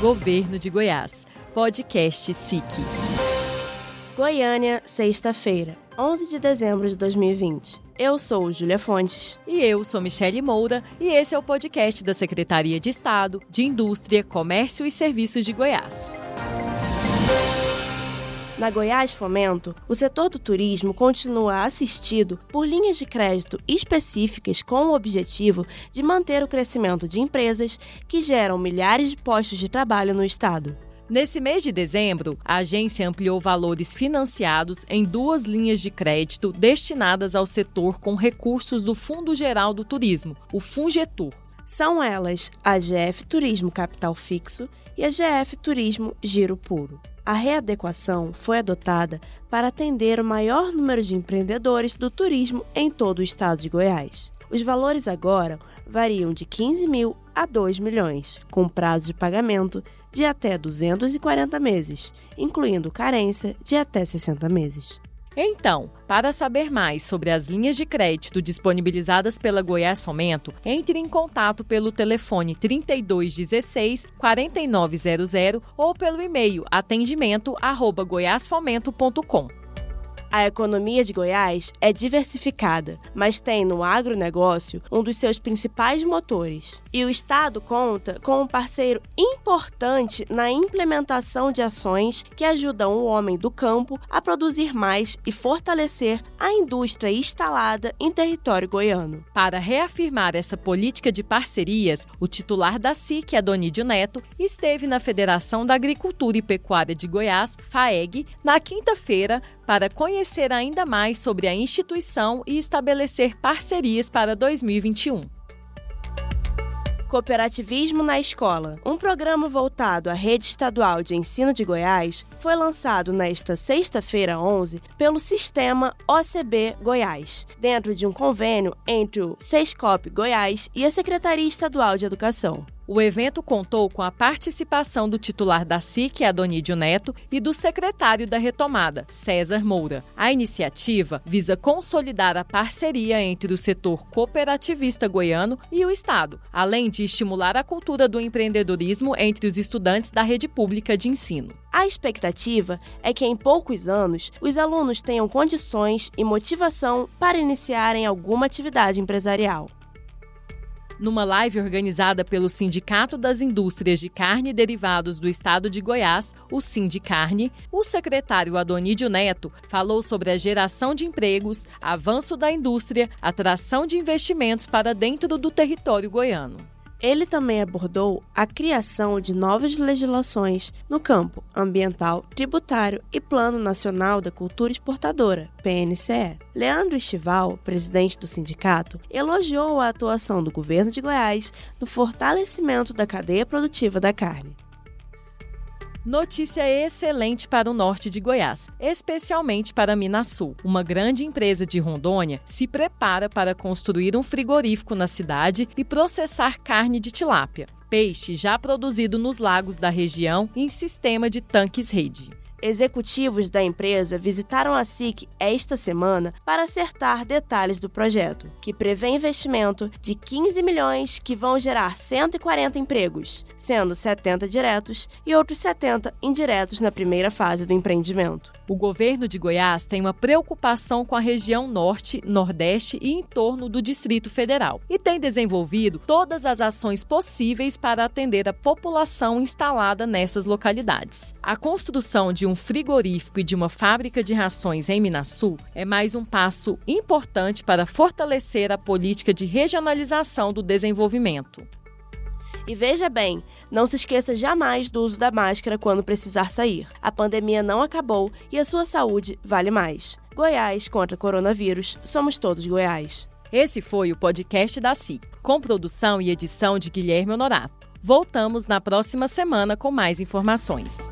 Governo de Goiás. Podcast SIC. Goiânia, sexta-feira, 11 de dezembro de 2020. Eu sou Júlia Fontes. E eu sou Michele Moura, e esse é o podcast da Secretaria de Estado de Indústria, Comércio e Serviços de Goiás. Na Goiás Fomento, o setor do turismo continua assistido por linhas de crédito específicas com o objetivo de manter o crescimento de empresas que geram milhares de postos de trabalho no estado. Nesse mês de dezembro, a agência ampliou valores financiados em duas linhas de crédito destinadas ao setor com recursos do Fundo Geral do Turismo, o Fungetur. São elas a GF Turismo Capital Fixo e a GF Turismo Giro Puro. A readequação foi adotada para atender o maior número de empreendedores do turismo em todo o estado de Goiás. Os valores agora variam de 15 mil a 2 milhões, com prazo de pagamento de até 240 meses, incluindo carência de até 60 meses. Então, para saber mais sobre as linhas de crédito disponibilizadas pela Goiás Fomento, entre em contato pelo telefone 3216 4900 ou pelo e-mail atendimento@goiasfomento.com. A economia de Goiás é diversificada, mas tem no agronegócio um dos seus principais motores. E o Estado conta com um parceiro importante na implementação de ações que ajudam o homem do campo a produzir mais e fortalecer a indústria instalada em território goiano. Para reafirmar essa política de parcerias, o titular da SIC, Adonídio Neto, esteve na Federação da Agricultura e Pecuária de Goiás, FAEG, na quinta-feira para conhecer ainda mais sobre a instituição e estabelecer parcerias para 2021. Cooperativismo na Escola. Um programa voltado à rede estadual de ensino de Goiás foi lançado nesta sexta-feira 11 pelo Sistema OCB Goiás, dentro de um convênio entre o SESCOP Goiás e a Secretaria Estadual de Educação. O evento contou com a participação do titular da SIC, Adonídio Neto, e do secretário da Retomada, César Moura. A iniciativa visa consolidar a parceria entre o setor cooperativista goiano e o Estado, além de estimular a cultura do empreendedorismo entre os estudantes da rede pública de ensino. A expectativa é que em poucos anos os alunos tenham condições e motivação para iniciarem alguma atividade empresarial. Numa live organizada pelo Sindicato das Indústrias de Carne e Derivados do Estado de Goiás, o Sindicarne, o secretário Adonídio Neto falou sobre a geração de empregos, avanço da indústria, atração de investimentos para dentro do território goiano. Ele também abordou a criação de novas legislações no campo ambiental, tributário e Plano Nacional da Cultura Exportadora, PNCE. Leandro Estival, presidente do sindicato, elogiou a atuação do governo de Goiás no fortalecimento da cadeia produtiva da carne. Notícia excelente para o norte de Goiás, especialmente para Minasul. Uma grande empresa de Rondônia se prepara para construir um frigorífico na cidade e processar carne de tilápia, peixe já produzido nos lagos da região em sistema de tanques rede. Executivos da empresa visitaram a SIC esta semana para acertar detalhes do projeto, que prevê investimento de 15 milhões que vão gerar 140 empregos, sendo 70 diretos e outros 70 indiretos na primeira fase do empreendimento. O governo de Goiás tem uma preocupação com a região norte, nordeste e em torno do Distrito Federal e tem desenvolvido todas as ações possíveis para atender a população instalada nessas localidades. A construção de um frigorífico e de uma fábrica de rações em Minasul é mais um passo importante para fortalecer a política de regionalização do desenvolvimento. E veja bem, não se esqueça jamais do uso da máscara quando precisar sair. A pandemia não acabou e a sua saúde vale mais. Goiás contra coronavírus, somos todos Goiás. Esse foi o podcast da CIP, com produção e edição de Guilherme Honorato. Voltamos na próxima semana com mais informações.